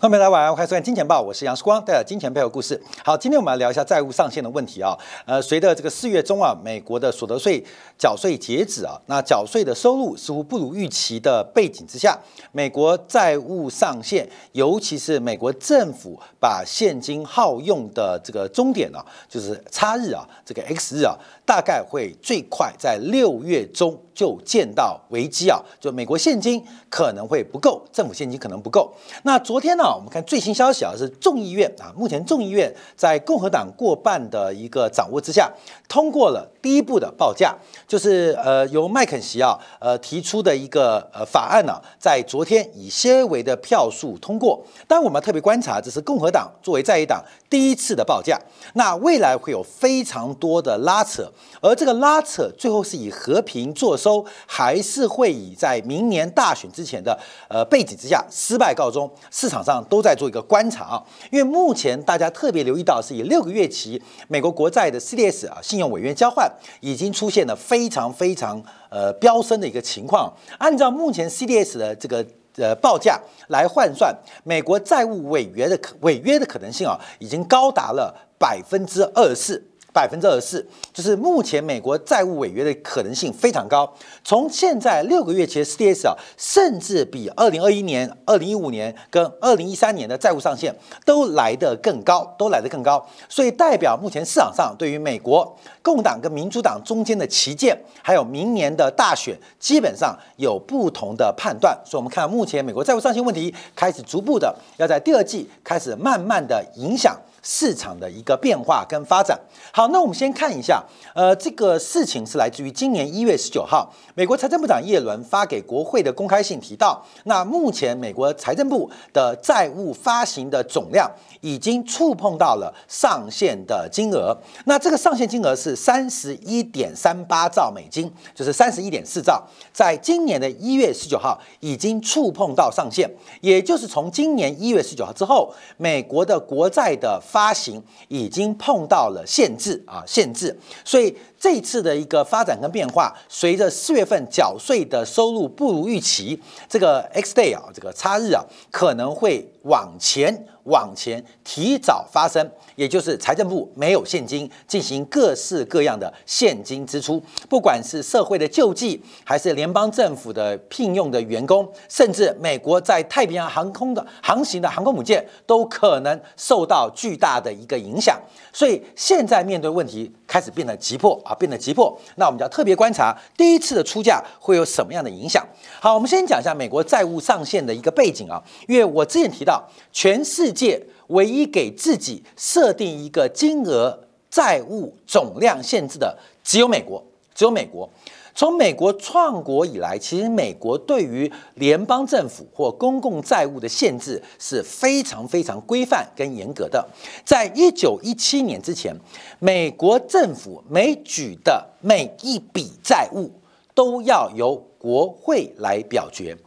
欢迎大家晚上欢迎收看《金钱报》，我是杨世光，带来金钱背后故事。好，今天我们来聊一下债务上限的问题啊。呃，随着这个四月中啊，美国的所得税缴税截止啊，那缴税的收入似乎不如预期的背景之下，美国债务上限，尤其是美国政府把现金耗用的这个终点呢，就是差日啊，这个 X 日啊，大概会最快在六月中就见到危机啊，就美国现金可能会不够，政府现金可能不够。那昨天呢？我们看最新消息啊，是众议院啊，目前众议院在共和党过半的一个掌握之下，通过了第一步的报价，就是呃由麦肯锡啊呃提出的一个呃法案呢，在昨天以些微的票数通过。当，我们特别观察，这是共和党作为在野党第一次的报价，那未来会有非常多的拉扯，而这个拉扯最后是以和平作收，都还是会以在明年大选之前的呃背景之下失败告终？市场上。都在做一个观察啊，因为目前大家特别留意到是以六个月期美国国债的 CDS 啊信用违约交换已经出现了非常非常呃飙升的一个情况。按照目前 CDS 的这个呃报价来换算，美国债务违约的可违约的可能性啊，已经高达了百分之二十四。百分之二十四，就是目前美国债务违约的可能性非常高。从现在六个月期的 CDS 啊，甚至比二零二一年、二零一五年跟二零一三年的债务上限都来得更高，都来得更高。所以代表目前市场上对于美国共党跟民主党中间的旗舰，还有明年的大选，基本上有不同的判断。所以我们看目前美国债务上限问题开始逐步的要在第二季开始慢慢的影响。市场的一个变化跟发展。好，那我们先看一下，呃，这个事情是来自于今年一月十九号，美国财政部长耶伦发给国会的公开信提到，那目前美国财政部的债务发行的总量已经触碰到了上限的金额。那这个上限金额是三十一点三八兆美金，就是三十一点四兆，在今年的一月十九号已经触碰到上限，也就是从今年一月十九号之后，美国的国债的发发行已经碰到了限制啊，限制，所以这次的一个发展跟变化，随着四月份缴税的收入不如预期，这个 X day 啊，这个差日啊，可能会往前。往前提早发生，也就是财政部没有现金进行各式各样的现金支出，不管是社会的救济，还是联邦政府的聘用的员工，甚至美国在太平洋航空的航行的航空母舰，都可能受到巨大的一个影响。所以现在面对问题开始变得急迫啊，变得急迫。那我们就要特别观察第一次的出价会有什么样的影响。好，我们先讲一下美国债务上限的一个背景啊，因为我之前提到全世界。唯一给自己设定一个金额债务总量限制的只有美国，只有美国。从美国创国以来，其实美国对于联邦政府或公共债务的限制是非常非常规范跟严格的。在一九一七年之前，美国政府每举的每一笔债务都要由国会来表决，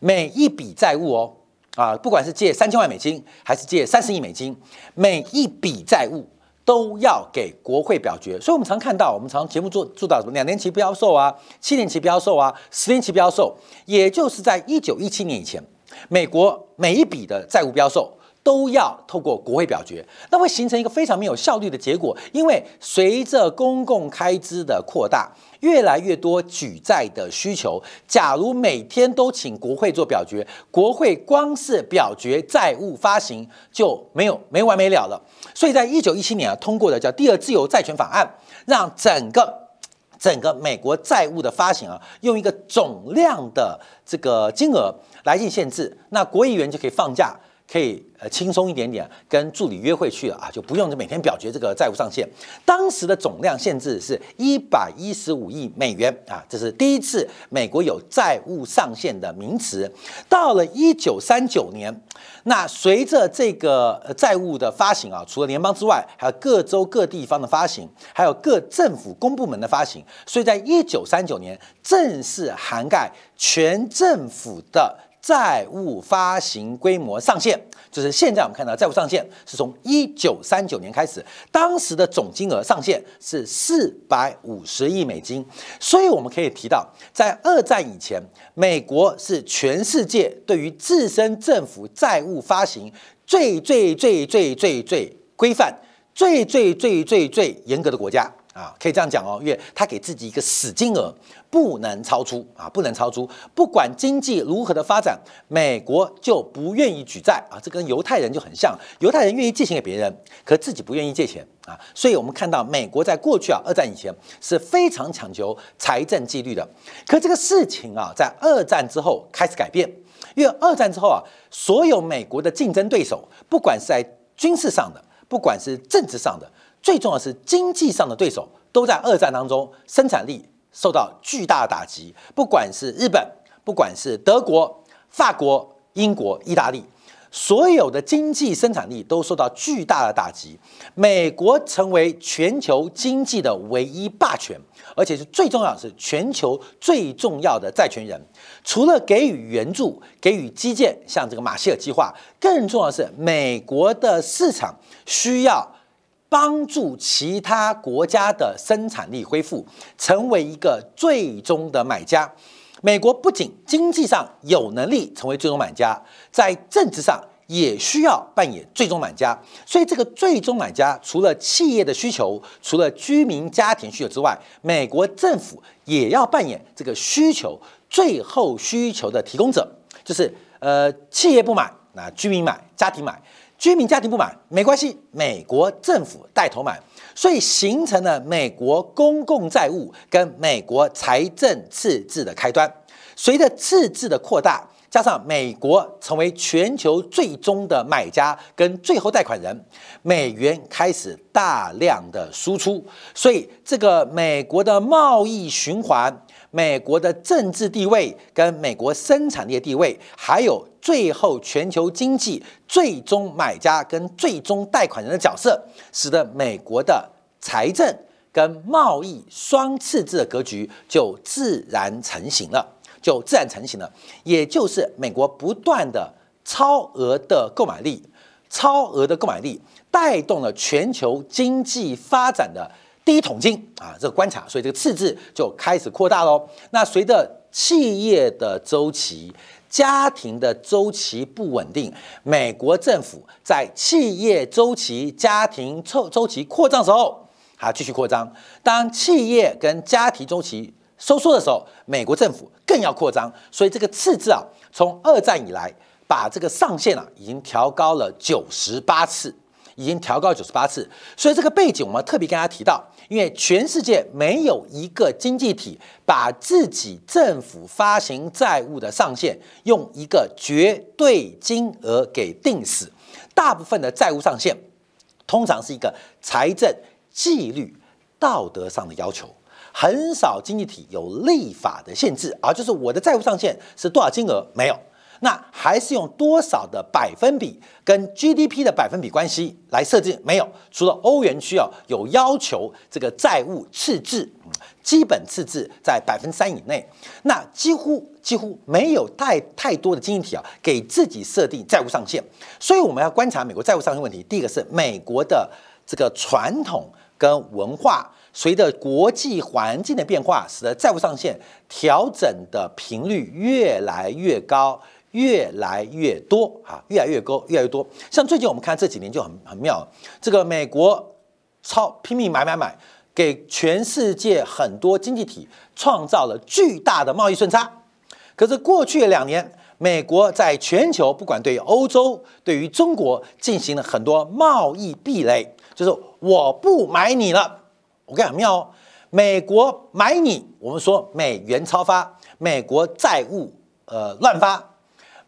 每一笔债务哦。啊，不管是借三千万美金，还是借三十亿美金，每一笔债务都要给国会表决。所以，我们常看到，我们常节目做做到什么两年期标售啊，七年期标售啊，十年期标售，也就是在一九一七年以前，美国每一笔的债务标售。都要透过国会表决，那会形成一个非常没有效率的结果。因为随着公共开支的扩大，越来越多举债的需求，假如每天都请国会做表决，国会光是表决债务发行就没有没完没了了。所以在一九一七年啊通过的叫《第二自由债权法案》，让整个整个美国债务的发行啊用一个总量的这个金额来进行限制，那国议员就可以放假。可以呃轻松一点点，跟助理约会去了啊，就不用每天表决这个债务上限。当时的总量限制是一百一十五亿美元啊，这是第一次美国有债务上限的名词。到了一九三九年，那随着这个债务的发行啊，除了联邦之外，还有各州各地方的发行，还有各政府公部门的发行，所以在一九三九年正式涵盖全政府的。债务发行规模上限，就是现在我们看到债务上限是从一九三九年开始，当时的总金额上限是四百五十亿美金。所以我们可以提到，在二战以前，美国是全世界对于自身政府债务发行最最最最最最规范、最最最最最严格的国家。啊，可以这样讲哦，因为他给自己一个死金额，不能超出啊，不能超出。不管经济如何的发展，美国就不愿意举债啊，这跟犹太人就很像。犹太人愿意借钱给别人，可自己不愿意借钱啊。所以我们看到美国在过去啊，二战以前是非常讲究财政纪律的。可这个事情啊，在二战之后开始改变，因为二战之后啊，所有美国的竞争对手，不管是在军事上的，不管是政治上的。最重要的是经济上的对手都在二战当中生产力受到巨大的打击，不管是日本，不管是德国、法国、英国、意大利，所有的经济生产力都受到巨大的打击。美国成为全球经济的唯一霸权，而且是最重要的是全球最重要的债权人。除了给予援助、给予基建，像这个马歇尔计划，更重要的是美国的市场需要。帮助其他国家的生产力恢复，成为一个最终的买家。美国不仅经济上有能力成为最终买家，在政治上也需要扮演最终买家。所以，这个最终买家除了企业的需求、除了居民家庭需求之外，美国政府也要扮演这个需求最后需求的提供者。就是呃，企业不买，那居民买，家庭买。居民家庭不买没关系，美国政府带头买，所以形成了美国公共债务跟美国财政赤字的开端。随着赤字的扩大，加上美国成为全球最终的买家跟最后贷款人，美元开始大量的输出，所以这个美国的贸易循环。美国的政治地位、跟美国生产力的地位，还有最后全球经济最终买家跟最终贷款人的角色，使得美国的财政跟贸易双赤字的格局就自然成型了，就自然成型了。也就是美国不断的超额的购买力，超额的购买力带动了全球经济发展的。第一桶金啊，这个观察，所以这个赤字就开始扩大喽。那随着企业的周期、家庭的周期不稳定，美国政府在企业周期、家庭周周期扩张时候，还继续扩张；当企业跟家庭周期收缩的时候，美国政府更要扩张。所以这个赤字啊，从二战以来，把这个上限啊，已经调高了九十八次。已经调高九十八次，所以这个背景我们特别跟大家提到，因为全世界没有一个经济体把自己政府发行债务的上限用一个绝对金额给定死，大部分的债务上限通常是一个财政纪律道德上的要求，很少经济体有立法的限制，而就是我的债务上限是多少金额没有。那还是用多少的百分比跟 GDP 的百分比关系来设置？没有，除了欧元区啊有要求这个债务赤字，基本赤字在百分三以内。那几乎几乎没有太太多的经济体啊给自己设定债务上限。所以我们要观察美国债务上限问题。第一个是美国的这个传统跟文化，随着国际环境的变化，使得债务上限调整的频率越来越高。越来越多啊，越来越高，越来越多。像最近我们看这几年就很很妙，这个美国超拼命买买买，给全世界很多经济体创造了巨大的贸易顺差。可是过去两年，美国在全球不管对欧洲、对于中国进行了很多贸易壁垒，就是我不买你了。我跟你讲妙哦，美国买你，我们说美元超发，美国债务呃乱发。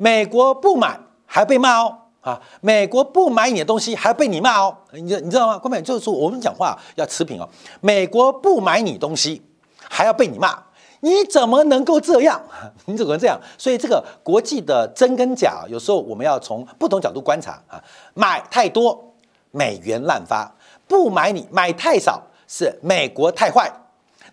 美国不买还被骂哦啊！美国不买你的东西还要被你骂哦，你你知道吗？根本就是说我们讲话要持平哦。美国不买你东西还要被你骂，你怎么能够这样？你怎么能这样？所以这个国际的真跟假，有时候我们要从不同角度观察啊。买太多，美元滥发；不买你买太少，是美国太坏。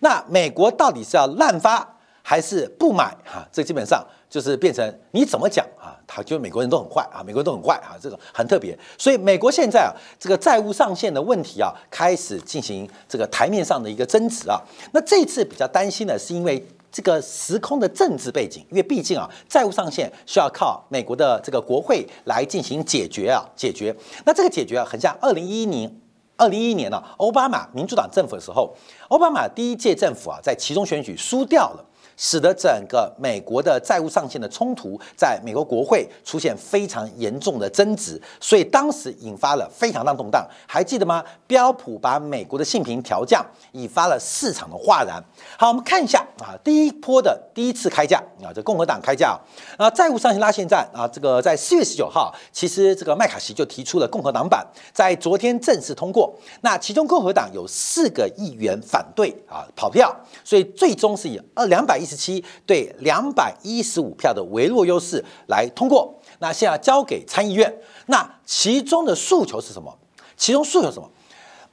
那美国到底是要滥发还是不买？哈，这基本上。就是变成你怎么讲啊，他就美国人都很坏啊，美国人都很坏啊，这个很特别。所以美国现在啊，这个债务上限的问题啊，开始进行这个台面上的一个争执啊。那这次比较担心的是因为这个时空的政治背景，因为毕竟啊，债务上限需要靠美国的这个国会来进行解决啊，解决。那这个解决啊，很像二零一一年，二零一一年呢，奥巴马民主党政府的时候，奥巴马第一届政府啊，在其中选举输掉了。使得整个美国的债务上限的冲突在美国国会出现非常严重的争执，所以当时引发了非常大动荡。还记得吗？标普把美国的信评调降，引发了市场的哗然。好，我们看一下啊，第一波的第一次开价啊，这共和党开价啊，债务上限拉线战啊，这个在四月十九号，其实这个麦卡锡就提出了共和党版，在昨天正式通过。那其中共和党有四个议员反对啊，跑票，所以最终是以二两百一。十七对两百一十五票的微弱优势来通过，那现在交给参议院。那其中的诉求是什么？其中诉求什么？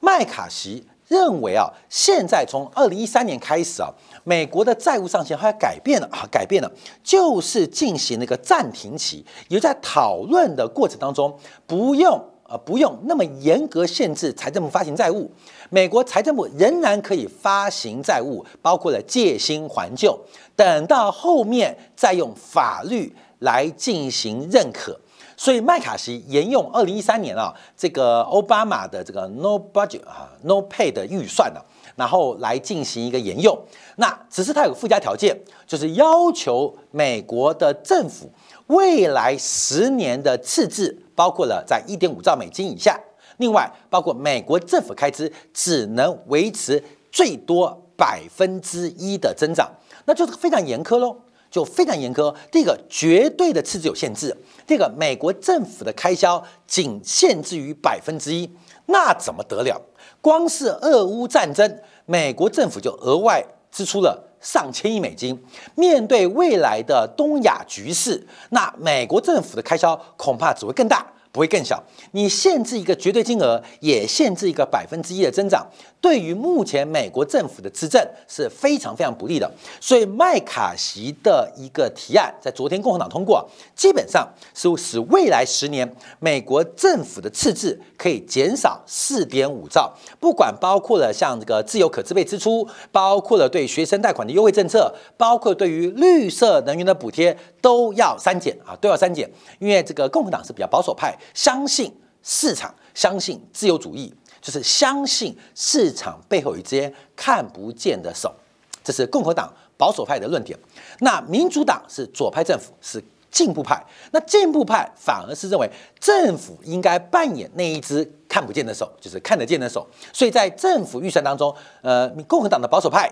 麦卡锡认为啊，现在从二零一三年开始啊，美国的债务上限它改变了啊，改变了，就是进行那个暂停期，也在讨论的过程当中不用。呃，不用那么严格限制财政部发行债务，美国财政部仍然可以发行债务，包括了借新还旧，等到后面再用法律来进行认可。所以麦卡锡沿用二零一三年啊，这个奥巴马的这个 No Budget 啊 No Pay 的预算呢，然后来进行一个沿用。那只是它有附加条件，就是要求美国的政府未来十年的赤字。包括了在一点五兆美金以下，另外包括美国政府开支只能维持最多百分之一的增长，那就是非常严苛喽，就非常严苛。第一个，绝对的赤字有限制；第二个，美国政府的开销仅限制于百分之一，那怎么得了？光是俄乌战争，美国政府就额外支出了上千亿美金。面对未来的东亚局势，那美国政府的开销恐怕只会更大。不会更小，你限制一个绝对金额，也限制一个百分之一的增长，对于目前美国政府的执政是非常非常不利的。所以麦卡锡的一个提案在昨天共和党通过，基本上是使未来十年美国政府的赤字可以减少四点五兆，不管包括了像这个自由可支配支出，包括了对学生贷款的优惠政策，包括对于绿色能源的补贴都要删减啊，都要删减，因为这个共和党是比较保守派。相信市场，相信自由主义，就是相信市场背后有一只看不见的手，这是共和党保守派的论点。那民主党是左派政府，是进步派。那进步派反而是认为政府应该扮演那一只看不见的手，就是看得见的手。所以在政府预算当中，呃，共和党的保守派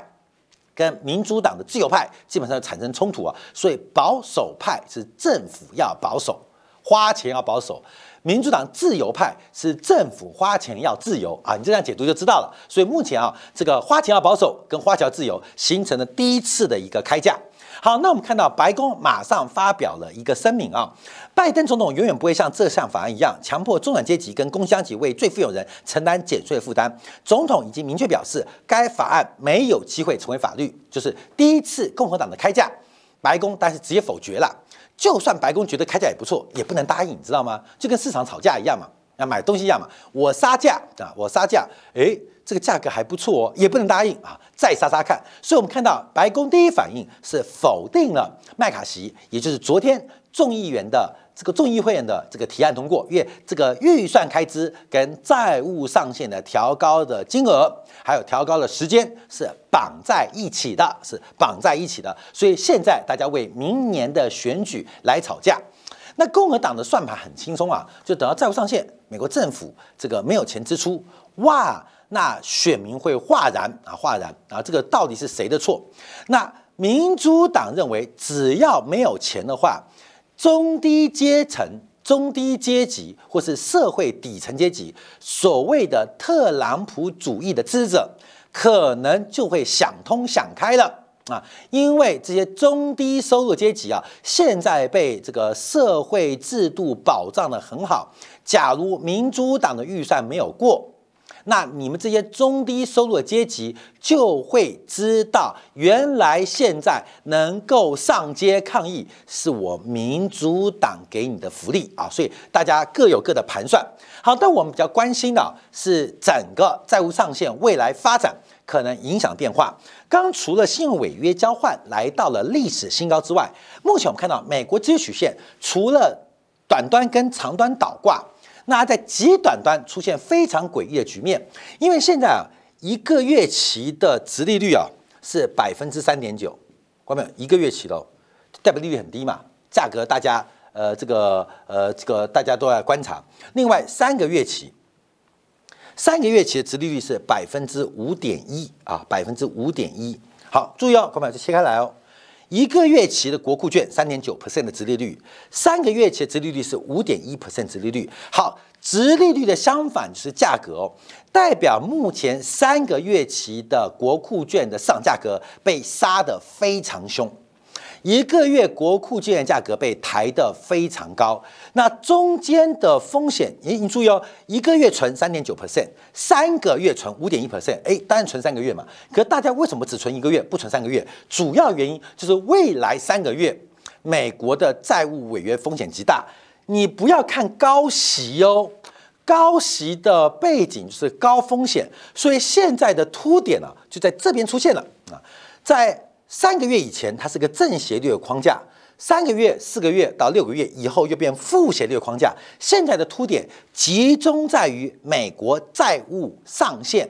跟民主党的自由派基本上产生冲突啊。所以保守派是政府要保守。花钱要保守，民主党自由派是政府花钱要自由啊！你这样解读就知道了。所以目前啊，这个花钱要保守跟花钱自由形成了第一次的一个开价。好，那我们看到白宫马上发表了一个声明啊，拜登总统永远不会像这项法案一样强迫中产阶级跟工商级为最富有人承担减税负担。总统已经明确表示，该法案没有机会成为法律。就是第一次共和党的开价，白宫但是直接否决了。就算白宫觉得开价也不错，也不能答应，你知道吗？就跟市场吵架一样嘛，那买东西一样嘛。我杀价啊，我杀价，诶，这个价格还不错哦，也不能答应啊，再杀杀看。所以我们看到白宫第一反应是否定了麦卡锡，也就是昨天众议员的。这个众议会的这个提案通过，因为这个预算开支跟债务上限的调高的金额，还有调高的时间是绑在一起的，是绑在一起的。所以现在大家为明年的选举来吵架。那共和党的算盘很轻松啊，就等到债务上限，美国政府这个没有钱支出，哇，那选民会哗然啊，哗然啊，这个到底是谁的错？那民主党认为，只要没有钱的话。中低阶层、中低阶级或是社会底层阶级，所谓的特朗普主义的支持者，可能就会想通想开了啊！因为这些中低收入阶级啊，现在被这个社会制度保障的很好。假如民主党的预算没有过，那你们这些中低收入的阶级就会知道，原来现在能够上街抗议，是我民主党给你的福利啊！所以大家各有各的盘算。好，但我们比较关心的是整个债务上限未来发展可能影响变化。刚除了信用违约交换来到了历史新高之外，目前我们看到美国资曲线除了短端跟长端倒挂。那在极短端出现非常诡异的局面，因为现在啊，一个月期的值利率啊是百分之三点九，看到没有？一个月期喽，代表利率很低嘛，价格大家呃这个呃这个大家都在观察。另外三个月期，三个月期的值利率是百分之五点一啊，百分之五点一。好，注意哦，看到没有？就切开来哦。一个月期的国库券三点九 percent 的殖利率，三个月期的殖利率是五点一 percent 殖利率。好，殖利率的相反是价格哦，代表目前三个月期的国库券的市场价格被杀得非常凶。一个月国库券价格被抬得非常高，那中间的风险，你你注意哦，一个月存三点九 percent，三个月存五点一 percent，哎，当然存三个月嘛。可大家为什么只存一个月，不存三个月？主要原因就是未来三个月美国的债务违约风险极大。你不要看高息哦，高息的背景是高风险，所以现在的凸点呢就在这边出现了啊，在。三个月以前，它是个正斜率的框架；三个月、四个月到六个月以后，又变负斜率的框架。现在的凸点集中在于美国债务上限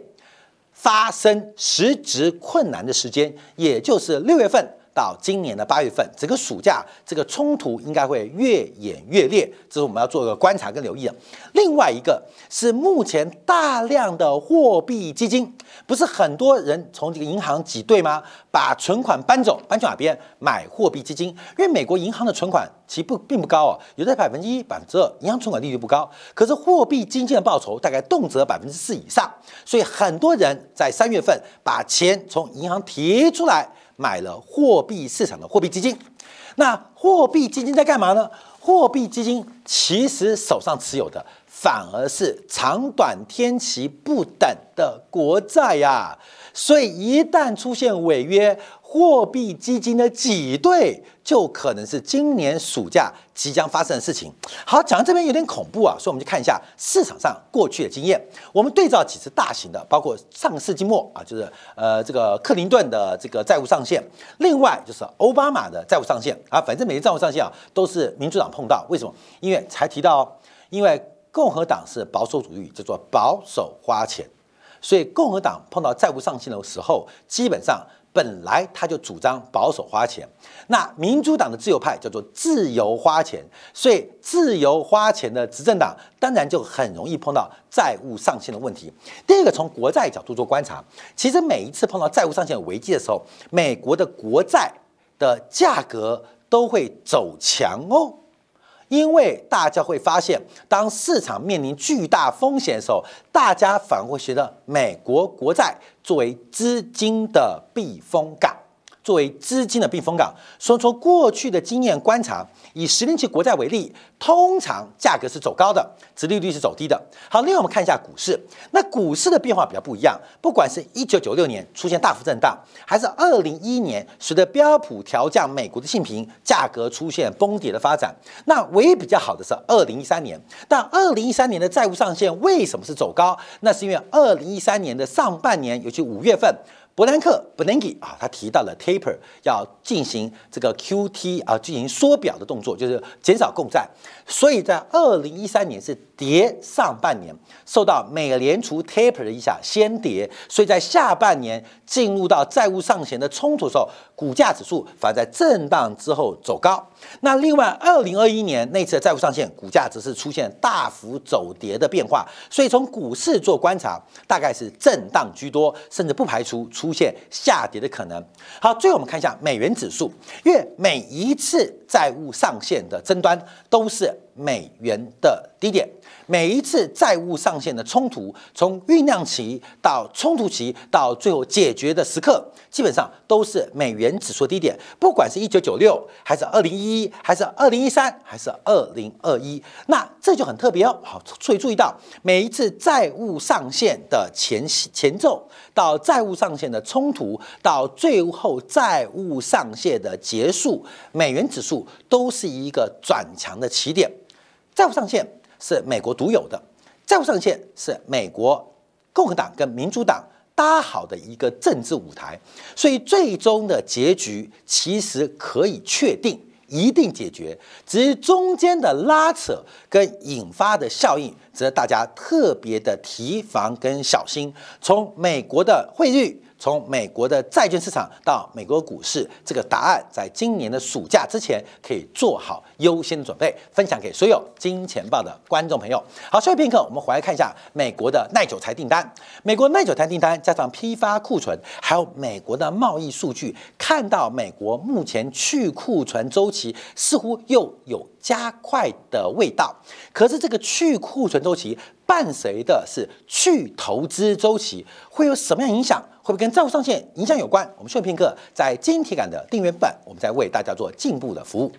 发生实质困难的时间，也就是六月份。到今年的八月份，整个暑假这个冲突应该会越演越烈，这是我们要做一个观察跟留意的。另外一个是目前大量的货币基金，不是很多人从这个银行挤兑吗？把存款搬走，搬去哪边买货币基金？因为美国银行的存款其实不并不高哦，有的百分之一、百分之二，银行存款利率不高。可是货币基金的报酬大概动辄百分之四以上，所以很多人在三月份把钱从银行提出来。买了货币市场的货币基金，那货币基金在干嘛呢？货币基金其实手上持有的反而是长短天期不等的国债呀，所以一旦出现违约。货币基金的挤兑就可能是今年暑假即将发生的事情。好，讲到这边有点恐怖啊，所以我们就看一下市场上过去的经验。我们对照几次大型的，包括上世纪末啊，就是呃这个克林顿的这个债务上限，另外就是奥巴马的债务上限啊，反正每个债务上限啊都是民主党碰到。为什么？因为才提到，因为共和党是保守主义，叫做保守花钱，所以共和党碰到债务上限的时候，基本上。本来他就主张保守花钱，那民主党的自由派叫做自由花钱，所以自由花钱的执政党当然就很容易碰到债务上限的问题。第二个，从国债角度做观察，其实每一次碰到债务上限危机的时候，美国的国债的价格都会走强哦。因为大家会发现，当市场面临巨大风险的时候，大家反而会觉得美国国债作为资金的避风港。作为资金的避风港，说从过去的经验观察，以十年期国债为例，通常价格是走高的，殖利率是走低的。好，另外我们看一下股市，那股市的变化比较不一样。不管是一九九六年出现大幅震荡，还是二零一一年随着标普调降美国的信评，价格出现崩跌的发展。那唯一比较好的是二零一三年，但二零一三年的债务上限为什么是走高？那是因为二零一三年的上半年，尤其五月份。伯南克 （Bernanke） 啊，他提到了 taper 要进行这个 QT 啊，进行缩表的动作，就是减少共债。所以在二零一三年是跌上半年，受到美联储 taper 的影响先跌，所以在下半年进入到债务上限的冲突时候，股价指数反而在震荡之后走高。那另外，二零二一年那次的债务上限，股价只是出现大幅走跌的变化。所以从股市做观察，大概是震荡居多，甚至不排除出现下跌的可能。好，最后我们看一下美元指数，因为每一次债务上限的争端都是美元的低点。每一次债务上限的冲突，从酝酿期到冲突期，到最后解决的时刻，基本上都是美元指数低点。不管是一九九六，还是二零一一，还是二零一三，还是二零二一，那这就很特别哦。好，所以注意到每一次债务上限的前前奏，到债务上限的冲突，到最后债务上限的结束，美元指数都是一个转强的起点。债务上限。是美国独有的债务上限，是美国共和党跟民主党搭好的一个政治舞台，所以最终的结局其实可以确定，一定解决，只是中间的拉扯跟引发的效应，值得大家特别的提防跟小心。从美国的汇率。从美国的债券市场到美国股市，这个答案在今年的暑假之前可以做好优先准备，分享给所有金钱报的观众朋友。好，休息片刻，我们回来看一下美国的耐久材订单。美国耐久材订单加上批发库存，还有美国的贸易数据，看到美国目前去库存周期似乎又有加快的味道。可是这个去库存周期伴随的是去投资周期，会有什么样影响？会不会跟债务上限影响有关？我们顺片刻，在晶体感的订阅版，我们在为大家做进一步的服务。